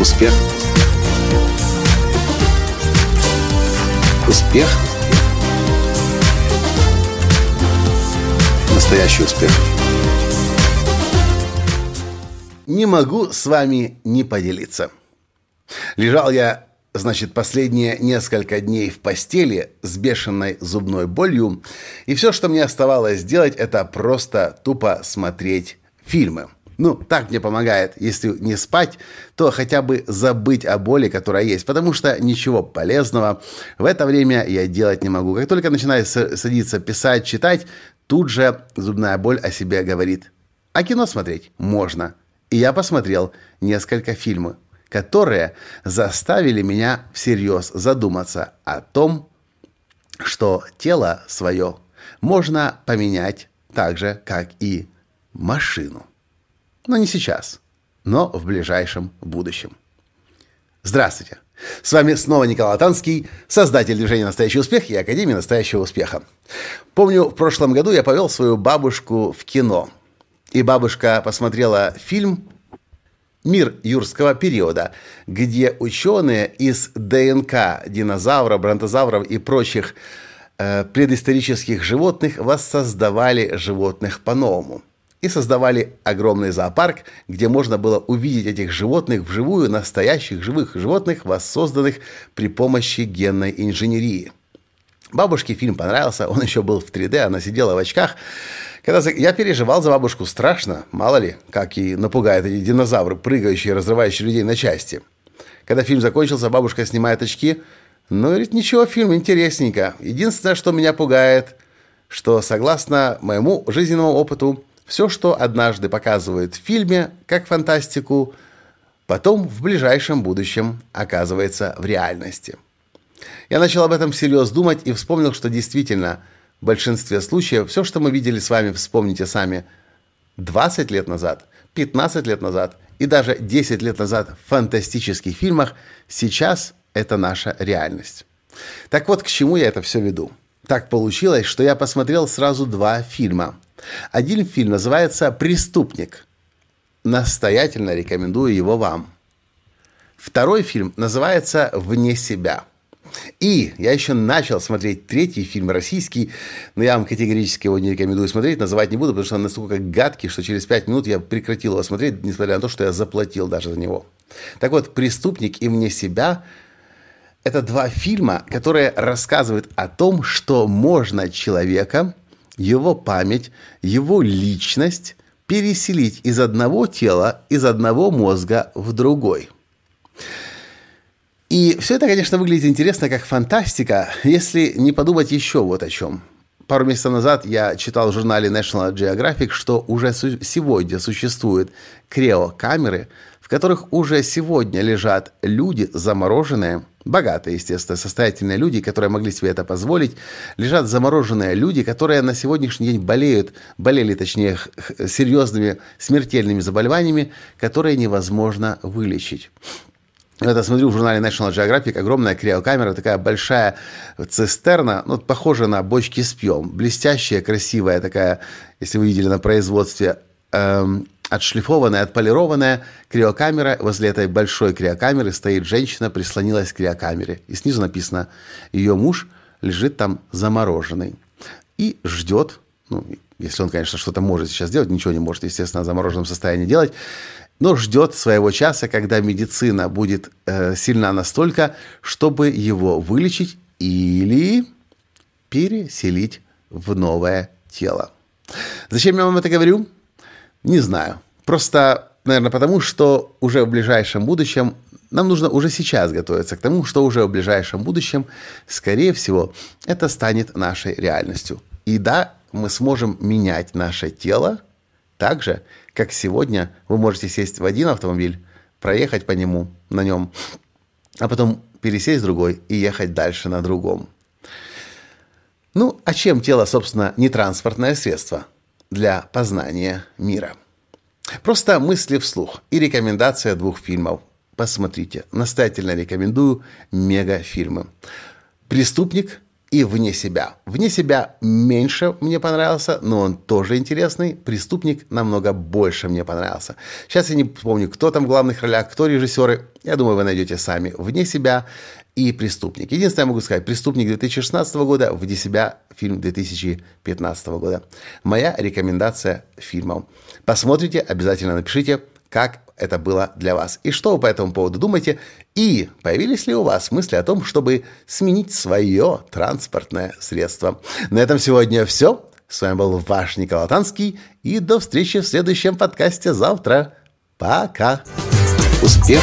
Успех. Успех. Настоящий успех. Не могу с вами не поделиться. Лежал я, значит, последние несколько дней в постели с бешеной зубной болью, и все, что мне оставалось сделать, это просто тупо смотреть фильмы. Ну, так мне помогает, если не спать, то хотя бы забыть о боли, которая есть, потому что ничего полезного в это время я делать не могу. Как только начинаю садиться писать, читать, тут же зубная боль о себе говорит. А кино смотреть можно. И я посмотрел несколько фильмов, которые заставили меня всерьез задуматься о том, что тело свое можно поменять так же, как и машину. Но не сейчас, но в ближайшем будущем. Здравствуйте! С вами снова Николай Танский, создатель движения «Настоящий успех» и Академии «Настоящего успеха». Помню, в прошлом году я повел свою бабушку в кино. И бабушка посмотрела фильм «Мир юрского периода», где ученые из ДНК динозавров, бронтозавров и прочих э, предысторических животных воссоздавали животных по-новому – и создавали огромный зоопарк, где можно было увидеть этих животных вживую, настоящих живых животных, воссозданных при помощи генной инженерии. Бабушке фильм понравился, он еще был в 3D, она сидела в очках. Когда я переживал за бабушку страшно, мало ли, как и напугают эти динозавры, прыгающие, разрывающие людей на части. Когда фильм закончился, бабушка снимает очки. Ну, говорит, ничего, фильм интересненько. Единственное, что меня пугает, что согласно моему жизненному опыту, все, что однажды показывают в фильме, как фантастику, потом в ближайшем будущем оказывается в реальности. Я начал об этом всерьез думать и вспомнил, что действительно в большинстве случаев все, что мы видели с вами, вспомните сами, 20 лет назад, 15 лет назад и даже 10 лет назад в фантастических фильмах, сейчас это наша реальность. Так вот, к чему я это все веду? Так получилось, что я посмотрел сразу два фильма – один фильм называется «Преступник». Настоятельно рекомендую его вам. Второй фильм называется «Вне себя». И я еще начал смотреть третий фильм российский, но я вам категорически его не рекомендую смотреть, называть не буду, потому что он настолько гадкий, что через пять минут я прекратил его смотреть, несмотря на то, что я заплатил даже за него. Так вот, «Преступник» и «Вне себя» – это два фильма, которые рассказывают о том, что можно человека – его память, его личность переселить из одного тела, из одного мозга в другой. И все это, конечно, выглядит интересно как фантастика, если не подумать еще вот о чем. Пару месяцев назад я читал в журнале National Geographic, что уже сегодня существуют криокамеры, в которых уже сегодня лежат люди замороженные, богатые, естественно, состоятельные люди, которые могли себе это позволить, лежат замороженные люди, которые на сегодняшний день болеют, болели, точнее, серьезными смертельными заболеваниями, которые невозможно вылечить. Это смотрю в журнале National Geographic, огромная криокамера, такая большая цистерна, ну, похожая на бочки с пьем, блестящая, красивая такая, если вы видели на производстве, эм, отшлифованная, отполированная криокамера. Возле этой большой криокамеры стоит женщина, прислонилась к криокамере. И снизу написано, ее муж лежит там замороженный. И ждет, ну, если он, конечно, что-то может сейчас делать, ничего не может, естественно, в замороженном состоянии делать, но ждет своего часа, когда медицина будет э, сильна настолько, чтобы его вылечить или переселить в новое тело. Зачем я вам это говорю? Не знаю. Просто, наверное, потому что уже в ближайшем будущем нам нужно уже сейчас готовиться к тому, что уже в ближайшем будущем, скорее всего, это станет нашей реальностью. И да, мы сможем менять наше тело так же, как сегодня вы можете сесть в один автомобиль, проехать по нему, на нем, а потом пересесть в другой и ехать дальше на другом. Ну, а чем тело, собственно, не транспортное средство – для познания мира. Просто мысли вслух и рекомендация двух фильмов. Посмотрите, настоятельно рекомендую мегафильмы. «Преступник» и «Вне себя». «Вне себя» меньше мне понравился, но он тоже интересный. «Преступник» намного больше мне понравился. Сейчас я не помню, кто там в главных ролях, кто режиссеры. Я думаю, вы найдете сами «Вне себя» и «Преступник». Единственное, я могу сказать, «Преступник» 2016 года, «Вне себя» фильм 2015 года. Моя рекомендация фильмов. Посмотрите, обязательно напишите, как это было для вас. И что вы по этому поводу думаете? И появились ли у вас мысли о том, чтобы сменить свое транспортное средство? На этом сегодня все. С вами был ваш Николай Танский. И до встречи в следующем подкасте завтра. Пока. Успех.